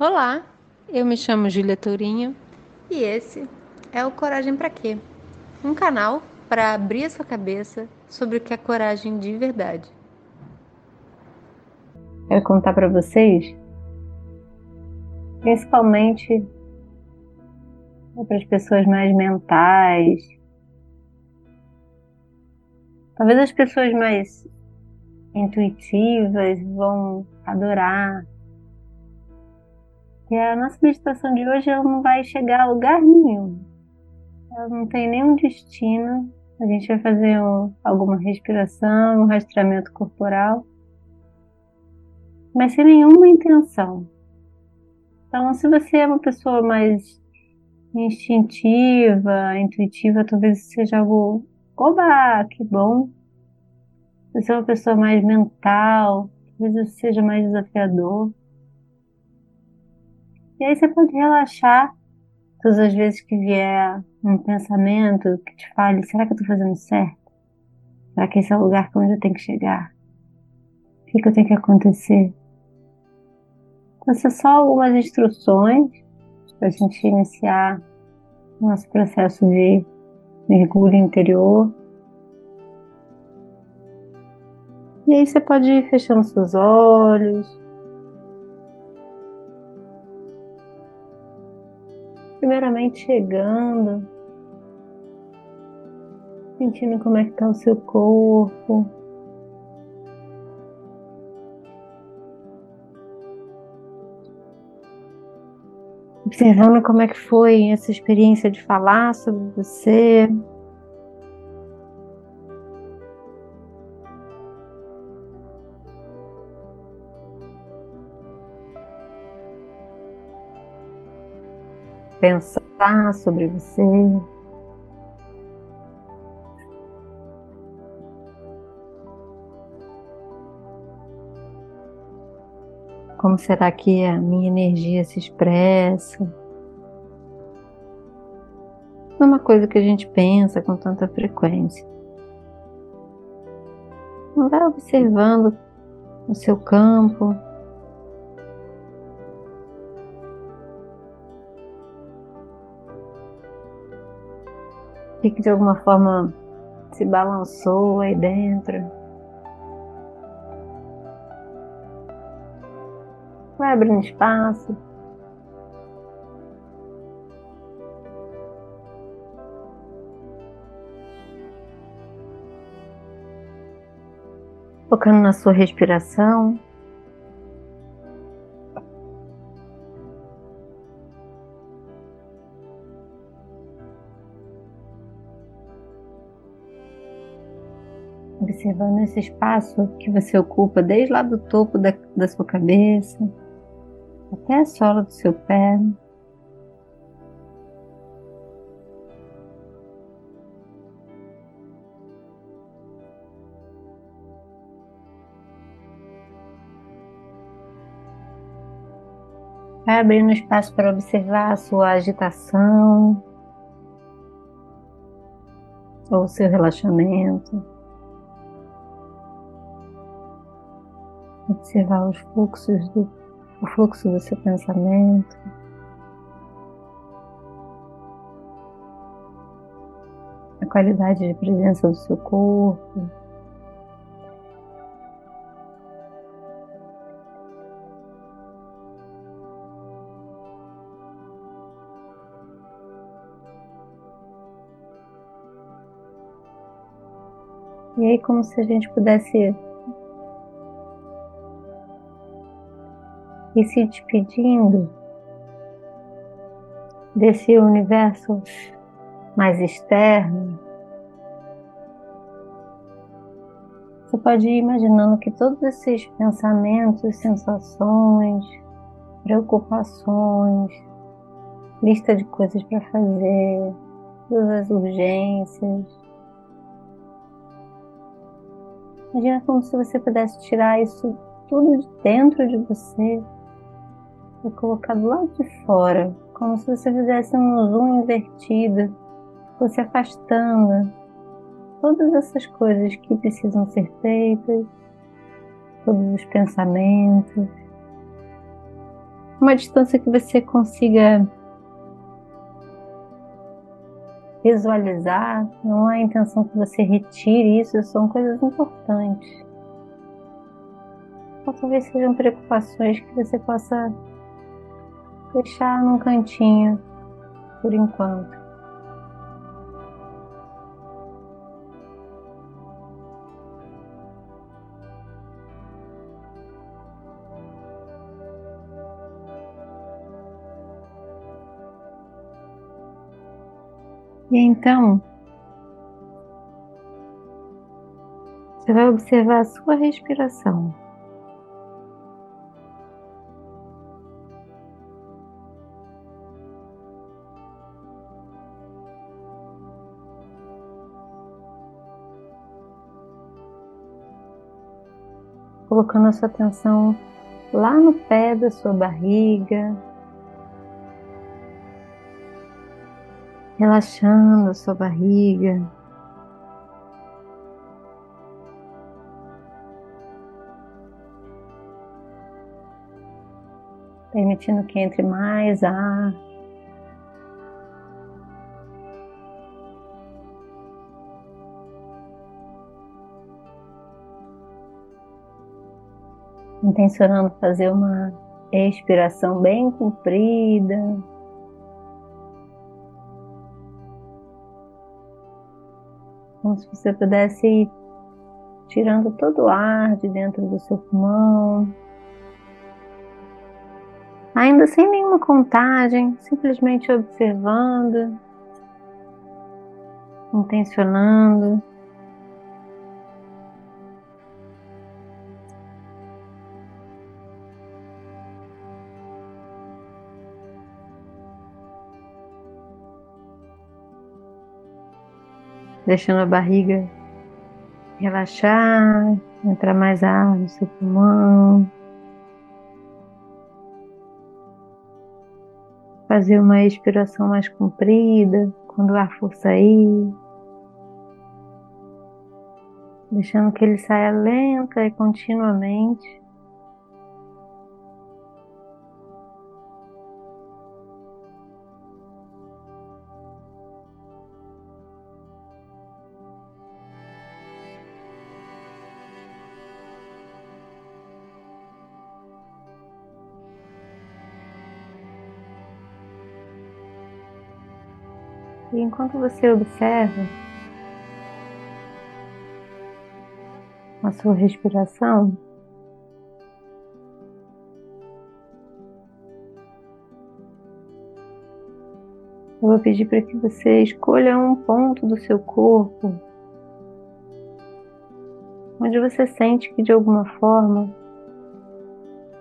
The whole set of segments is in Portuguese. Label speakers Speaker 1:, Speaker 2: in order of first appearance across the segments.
Speaker 1: Olá, eu me chamo Júlia Tourinho e esse é o Coragem para Quê? Um canal para abrir a sua cabeça sobre o que é coragem de verdade.
Speaker 2: Quero contar para vocês, principalmente para as pessoas mais mentais, talvez as pessoas mais intuitivas vão adorar que a nossa meditação de hoje ela não vai chegar a lugar nenhum. Ela não tem nenhum destino. A gente vai fazer um, alguma respiração, um rastreamento corporal, mas sem nenhuma intenção. Então, se você é uma pessoa mais instintiva, intuitiva, talvez seja algo, oba, que bom. Se você é uma pessoa mais mental, talvez seja mais desafiador. E aí você pode relaxar todas as vezes que vier um pensamento que te fale: será que eu estou fazendo certo? Será que esse é o lugar onde eu tenho que chegar? O que, que eu tenho que acontecer? Então, são só algumas instruções para a gente iniciar nosso processo de mergulho interior. E aí você pode ir fechando seus olhos, primeiramente chegando, sentindo como é que está o seu corpo. Observando como é que foi essa experiência de falar sobre você. Pensar sobre você. Como será que a minha energia se expressa? Não é uma coisa que a gente pensa com tanta frequência. Vai observando o seu campo, que de alguma forma se balançou aí dentro. Vai abrindo espaço. Focando na sua respiração. Observando esse espaço que você ocupa desde lá do topo da, da sua cabeça até a sola do seu pé. Vai abrindo espaço para observar a sua agitação ou seu relaxamento. Observar os fluxos do, o fluxo do seu pensamento. A qualidade de presença do seu corpo. E aí, como se a gente pudesse e se despedindo desse universo mais externo, você pode ir imaginando que todos esses pensamentos, sensações, preocupações, lista de coisas para fazer, todas as urgências. Imagina como se você pudesse tirar isso tudo de dentro de você e colocar do lado de fora, como se você fizesse um zoom invertido, você afastando todas essas coisas que precisam ser feitas, todos os pensamentos, uma distância que você consiga visualizar. Não há intenção que você retire isso, são coisas importantes. Ou talvez sejam preocupações que você possa deixar num cantinho por enquanto. E então, você vai observar a sua respiração. Colocando a sua atenção lá no pé da sua barriga, relaxando a sua barriga. Permitindo que entre mais ar. Intencionando fazer uma expiração bem comprida. como se você pudesse ir tirando todo o ar de dentro do seu pulmão. Ainda sem nenhuma contagem, simplesmente observando, intencionando. Deixando a barriga relaxar, entrar mais ar no seu pulmão. Fazer uma expiração mais comprida quando o ar for sair. Deixando que ele saia lenta e continuamente. Enquanto você observa a sua respiração, eu vou pedir para que você escolha um ponto do seu corpo onde você sente que de alguma forma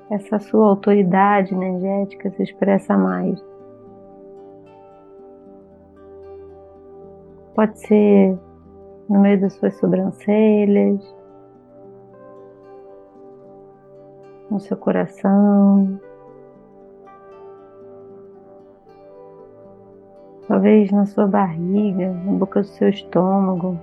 Speaker 2: essa sua autoridade energética se expressa mais. Pode ser no meio das suas sobrancelhas, no seu coração, talvez na sua barriga, na boca do seu estômago.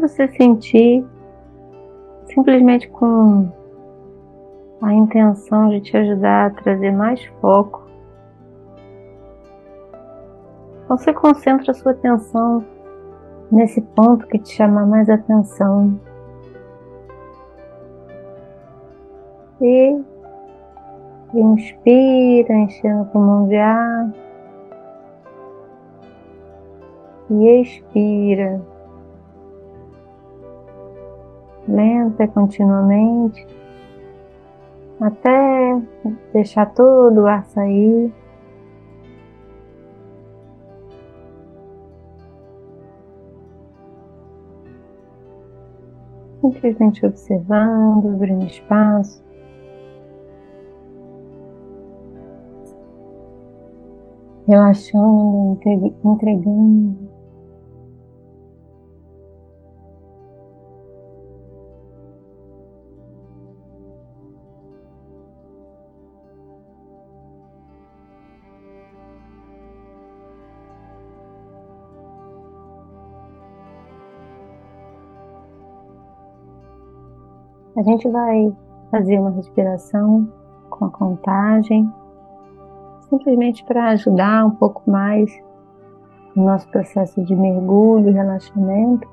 Speaker 2: Você sentir, simplesmente com a intenção de te ajudar a trazer mais foco. Você concentra a sua atenção nesse ponto que te chama mais atenção. E inspira, enchendo o pulmão de ar. E expira lenta continuamente, até deixar todo o ar sair. Simplesmente observando, abrindo espaço. Relaxando, entregando. A gente vai fazer uma respiração com a contagem, simplesmente para ajudar um pouco mais no nosso processo de mergulho e relaxamento.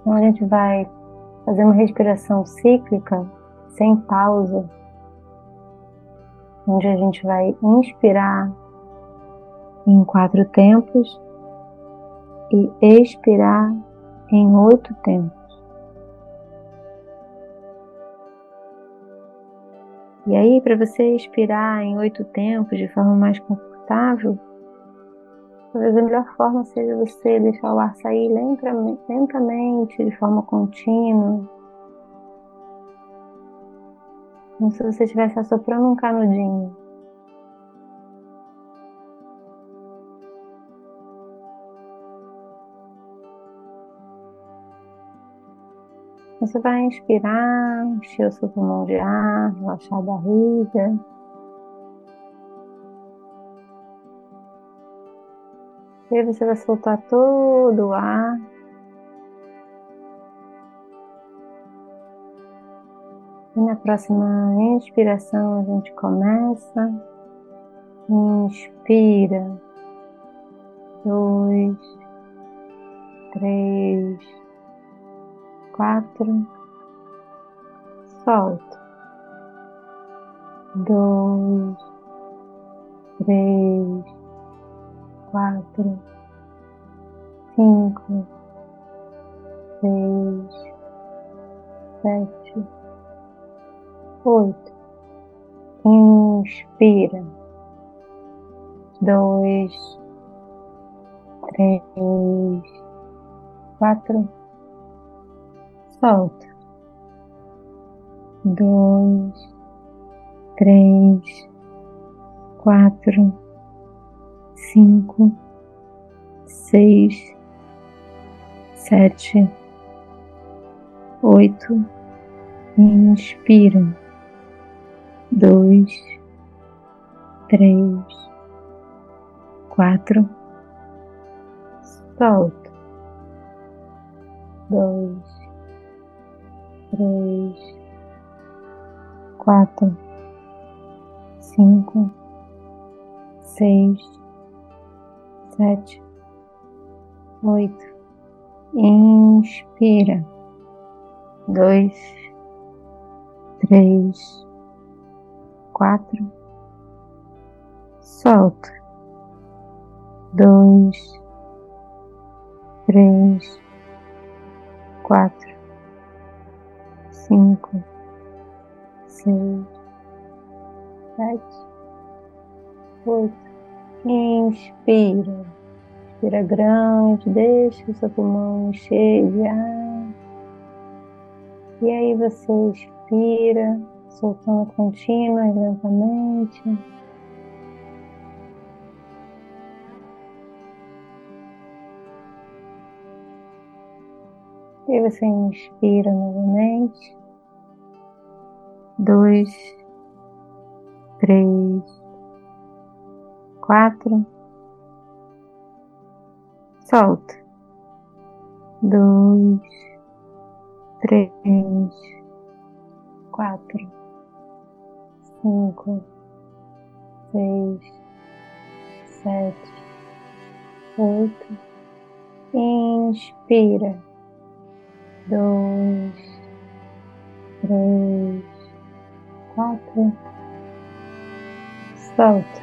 Speaker 2: Então a gente vai fazer uma respiração cíclica sem pausa, onde a gente vai inspirar em quatro tempos e expirar em oito tempos. E aí, para você expirar em oito tempos de forma mais confortável, talvez a melhor forma seja você deixar o ar sair lentamente, de forma contínua, como se você estivesse assoprando um canudinho. Você vai inspirar, encher o seu pulmão de ar, relaxar a barriga. E aí você vai soltar todo o ar. E na próxima inspiração a gente começa. Inspira. Dois, três, quatro, solta, dois, três, quatro, cinco, seis, sete, oito. Inspira, dois, três, quatro. Solta. Dois, três, quatro, cinco, seis, sete, oito. Inspira. Dois, três, quatro. Solta. Dois, três, quatro, cinco, seis, sete, oito. Inspira. Dois, três, quatro. Solta. Dois, três, quatro cinco, seis, sete, oito. Inspira. Inspira grande, deixa o seu pulmão encher de ar. E aí você expira, soltando contínua e lentamente. E você inspira novamente dois, três, quatro. Solta. Dois, três, quatro, cinco, seis, sete, oito. Inspira. Dois, três, quatro, solta,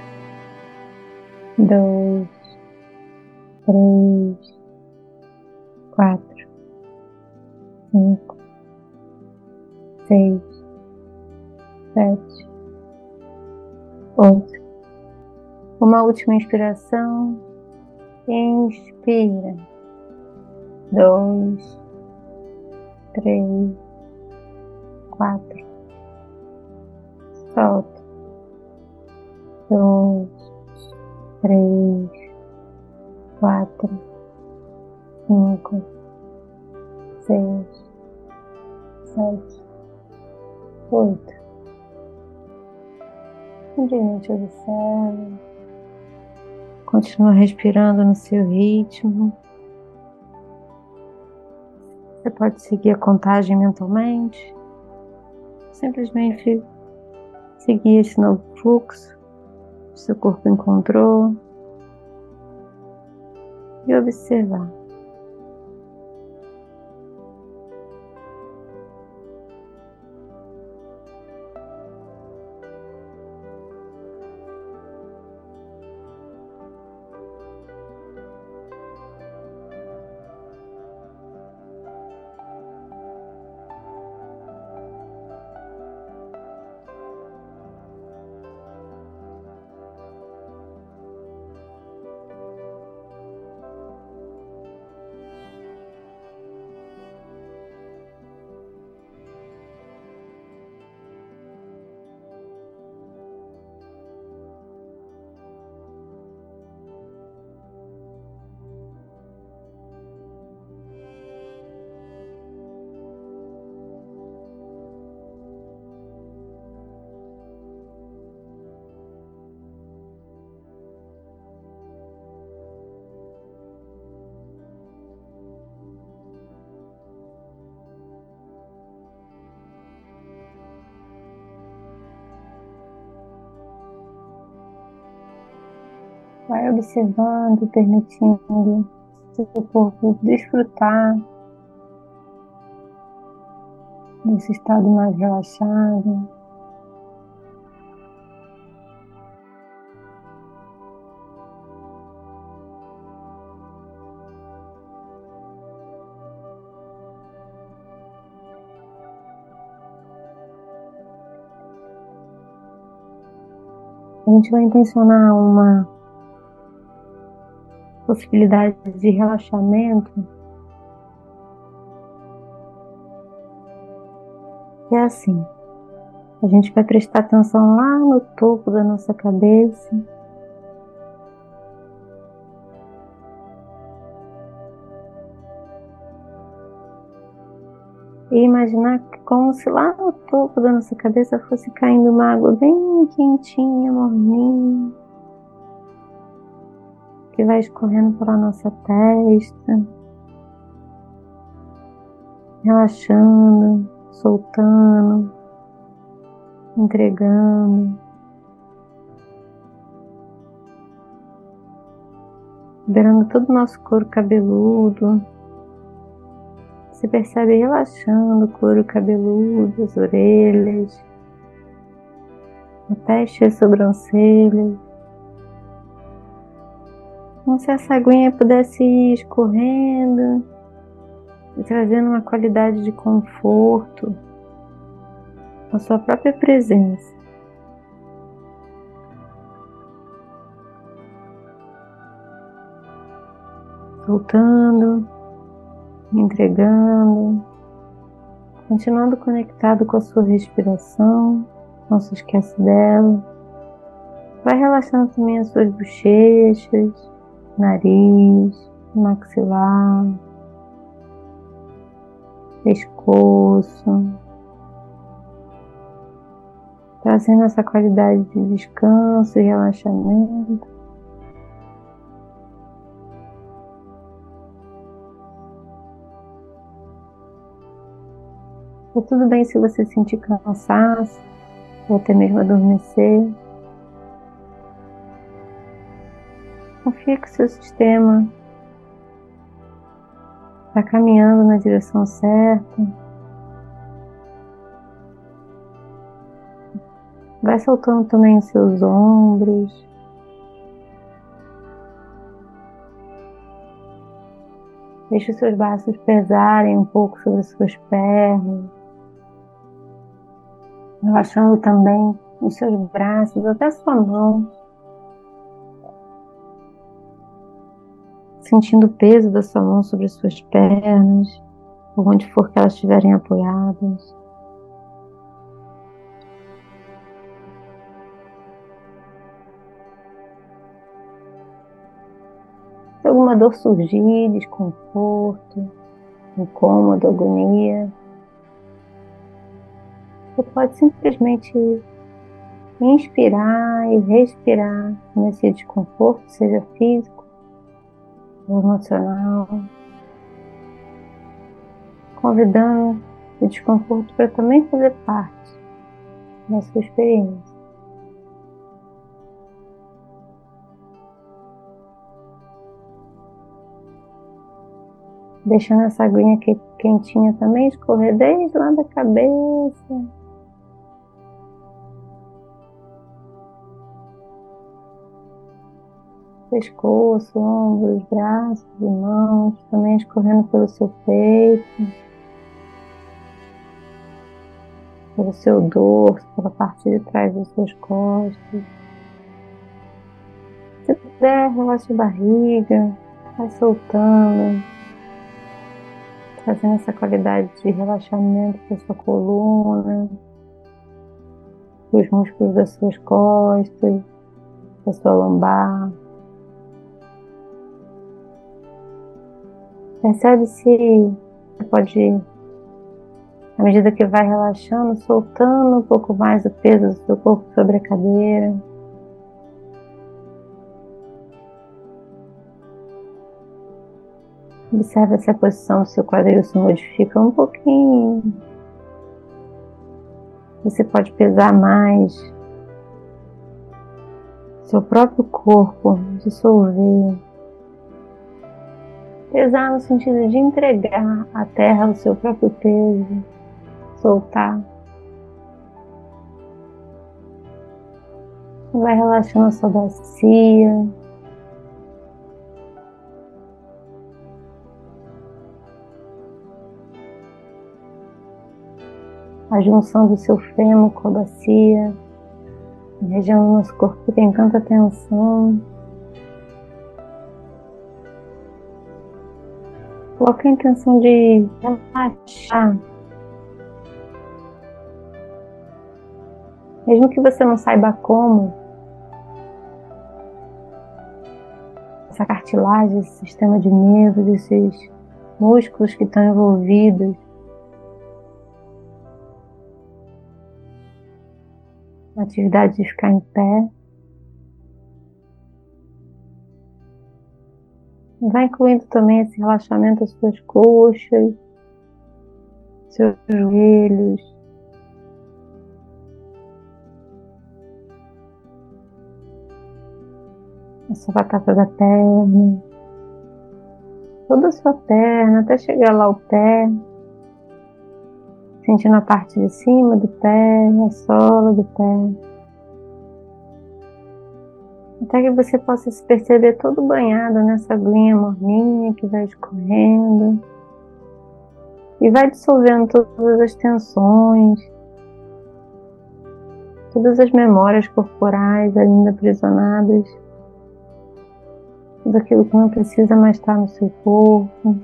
Speaker 2: dois, três, quatro, cinco, seis, sete, oito. Uma última inspiração, inspira, dois, três, quatro solta. Observa. Continua respirando no seu ritmo. Você pode seguir a contagem mentalmente. Simplesmente seguir esse novo fluxo que seu corpo encontrou e observar. Vai observando, permitindo seu corpo desfrutar desse estado mais relaxado. A gente vai intencionar uma possibilidade de relaxamento é assim. A gente vai prestar atenção lá no topo da nossa cabeça. E imaginar como se lá no topo da nossa cabeça fosse caindo uma água bem quentinha, morninha que vai escorrendo pela nossa testa, relaxando, soltando, entregando. Liberando todo o nosso couro cabeludo. Você percebe relaxando o couro cabeludo, as orelhas, a testa e as sobrancelhas se essa aguinha pudesse ir escorrendo e trazendo uma qualidade de conforto a sua própria presença. Soltando, entregando, continuando conectado com a sua respiração, não se esquece dela. Vai relaxando também as suas bochechas, nariz, maxilar, pescoço, trazendo essa qualidade de descanso e relaxamento. Tá tudo bem se você sentir cansaço ou até mesmo adormecer. Confia que seu sistema está caminhando na direção certa. Vai soltando também os seus ombros. Deixe os seus braços pesarem um pouco sobre as suas pernas. Relaxando também os seus braços, até sua mão. Sentindo o peso da sua mão sobre as suas pernas, por onde for que elas estiverem apoiadas. Se alguma dor surgir, desconforto, incômodo, agonia, você pode simplesmente inspirar e respirar nesse desconforto, seja físico ou emocional, convidando o desconforto para também fazer parte da sua experiência. Deixando essa aguinha quentinha também escorrer desde lá da cabeça. Pescoço, ombros, braços e mãos, também escorrendo pelo seu peito, pelo seu dorso, pela parte de trás das suas costas. Se puder, relaxa a barriga, vai soltando trazendo essa qualidade de relaxamento para sua coluna, os músculos das suas costas, da sua lombar. Percebe se você pode, à medida que vai relaxando, soltando um pouco mais o peso do seu corpo sobre a cadeira. Observe se a posição seu quadril se modifica um pouquinho. Você pode pesar mais seu próprio corpo, dissolver. Pesar no sentido de entregar à terra o seu próprio peso, soltar. Vai relaxando a sua bacia, a junção do seu fêmur com a bacia, a região do nosso corpo que tem tanta tensão. Coloque a intenção de relaxar. Mesmo que você não saiba como, essa cartilagem, esse sistema de nervos, esses músculos que estão envolvidos, atividade de ficar em pé. Vai incluindo também esse relaxamento das suas coxas, seus joelhos. A sua batata da perna. Toda a sua perna, até chegar lá ao pé sentindo a parte de cima do pé, a sola do pé. Até que você possa se perceber todo banhado nessa aguinha morninha que vai escorrendo e vai dissolvendo todas as tensões, todas as memórias corporais ainda aprisionadas, tudo aquilo que não precisa mais estar no seu corpo.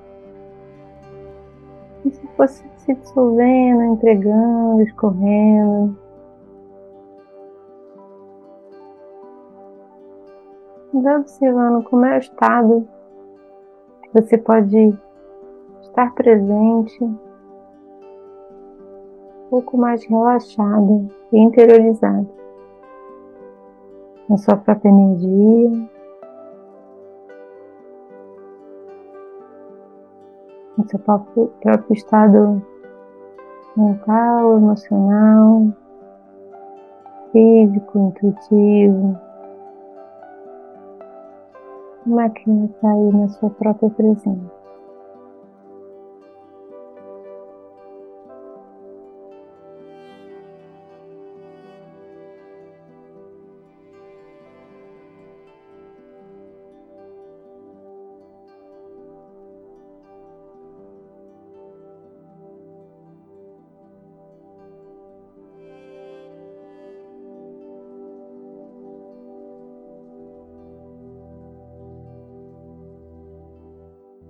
Speaker 2: E se fosse se dissolvendo, entregando, escorrendo. Vai observando como é o estado que você pode estar presente, um pouco mais relaxado e interiorizado na sua própria energia. no seu próprio, próprio estado mental, emocional, físico, intuitivo. Que está aí na sua própria presença?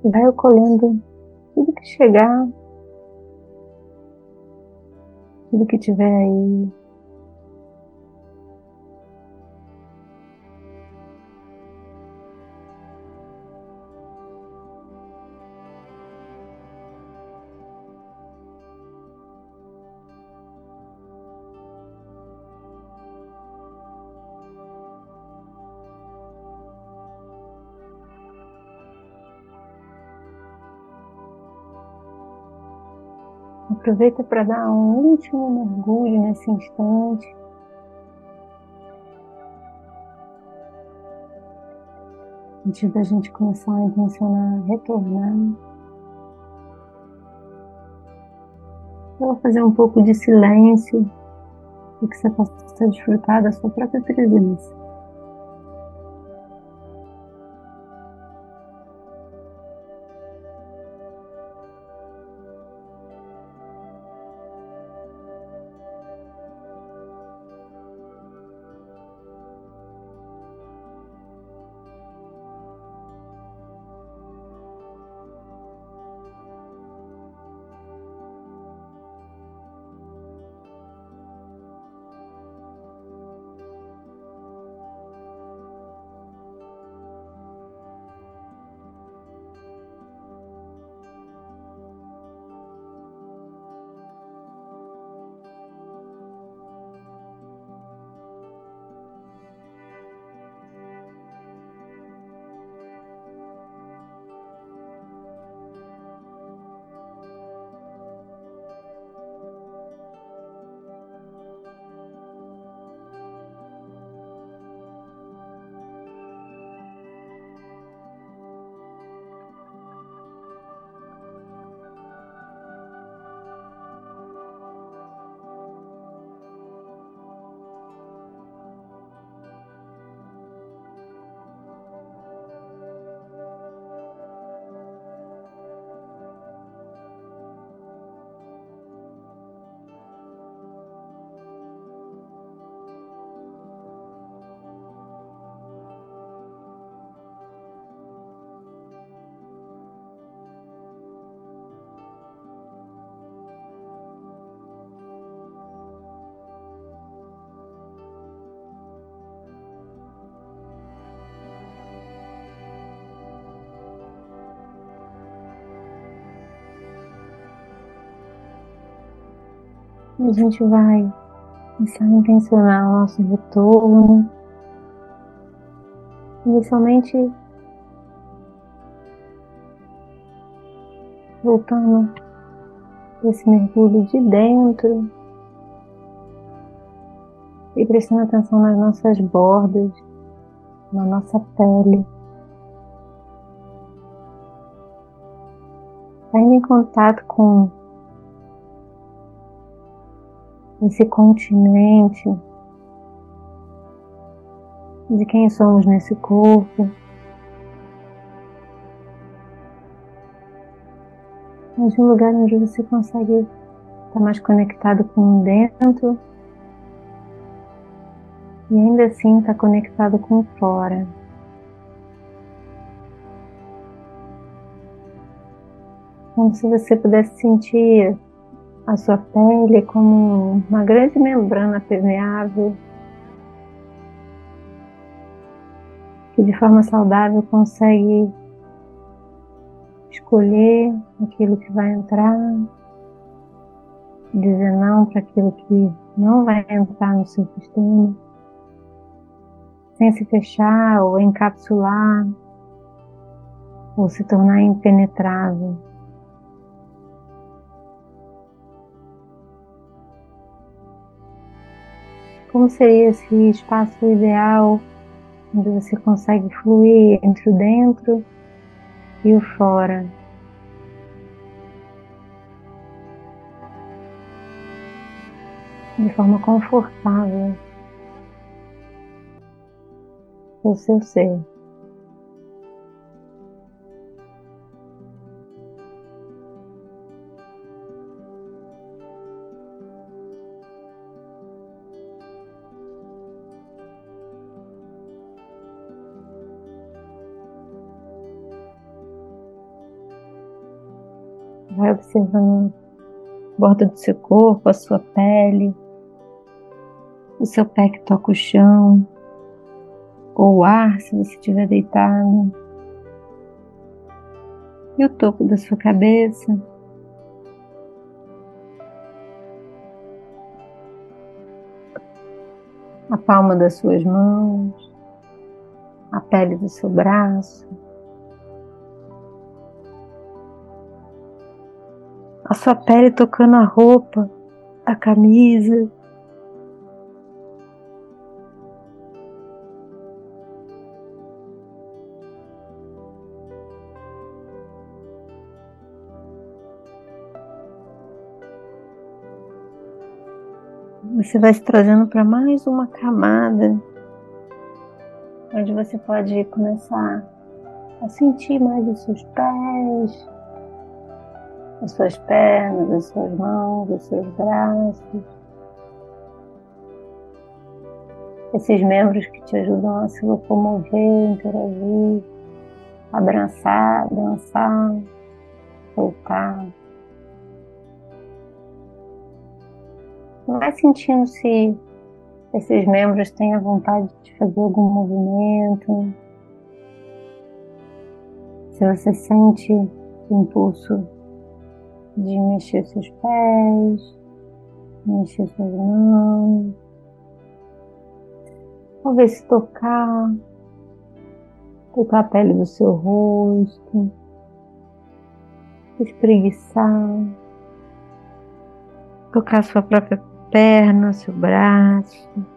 Speaker 2: Vai acolhendo tudo que chegar, tudo que tiver aí. Aproveita para dar um último mergulho nesse instante. Antes da gente começar a intencionar retornar. Eu vou fazer um pouco de silêncio para que você possa desfrutar da sua própria presença. A gente vai começar a intencionar o nosso retorno. Inicialmente, voltando esse mergulho de dentro e prestando atenção nas nossas bordas, na nossa pele. Ainda em contato com esse continente, de quem somos nesse corpo. Mas um lugar onde você consegue estar mais conectado com dentro e ainda assim estar conectado com fora. Como se você pudesse sentir a sua pele como uma grande membrana permeável que de forma saudável consegue escolher aquilo que vai entrar, dizer não para aquilo que não vai entrar no seu sistema, sem se fechar ou encapsular ou se tornar impenetrável. Como seria esse espaço ideal onde você consegue fluir entre o dentro e o fora? De forma confortável o seu ser. Vai observando. A borda do seu corpo, a sua pele, o seu pé que toca o chão, ou o ar se você estiver deitado, e o topo da sua cabeça. A palma das suas mãos, a pele do seu braço, a sua pele tocando a roupa, a camisa. Você vai se trazendo para mais uma camada, onde você pode começar a sentir mais os seus pés, as suas pernas, as suas mãos, os seus braços. Esses membros que te ajudam a se locomover, interagir, abraçar, dançar, soltar. Vai sentindo se esses membros têm a vontade de fazer algum movimento. Se você sente impulso de mexer seus pés, mexer suas mãos, talvez se tocar, tocar a pele do seu rosto, espreguiçar, tocar sua própria perna, seu braço.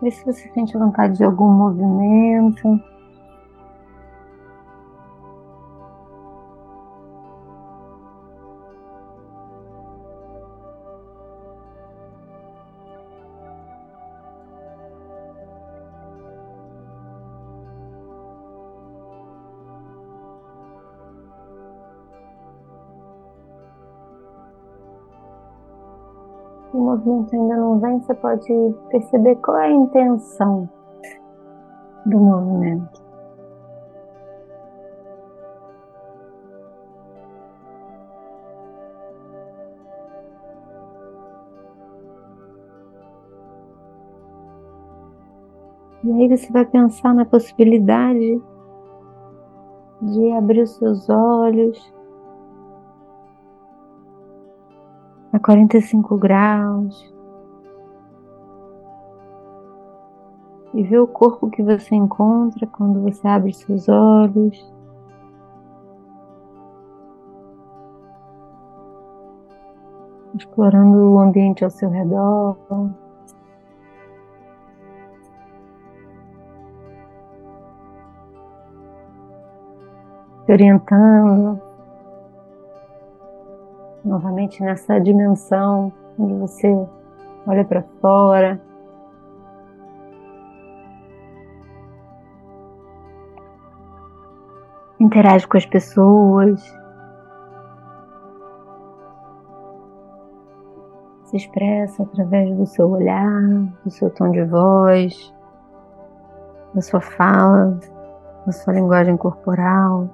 Speaker 2: Vê se você sente vontade de algum movimento. Movimento ainda não vem, você pode perceber qual é a intenção do movimento. E aí você vai pensar na possibilidade de abrir os seus olhos 45 graus. E ver o corpo que você encontra quando você abre seus olhos. Explorando o ambiente ao seu redor. Se orientando novamente nessa dimensão onde você olha para fora. Interage com as pessoas. Se expressa através do seu olhar, do seu tom de voz, da sua fala, da sua linguagem corporal.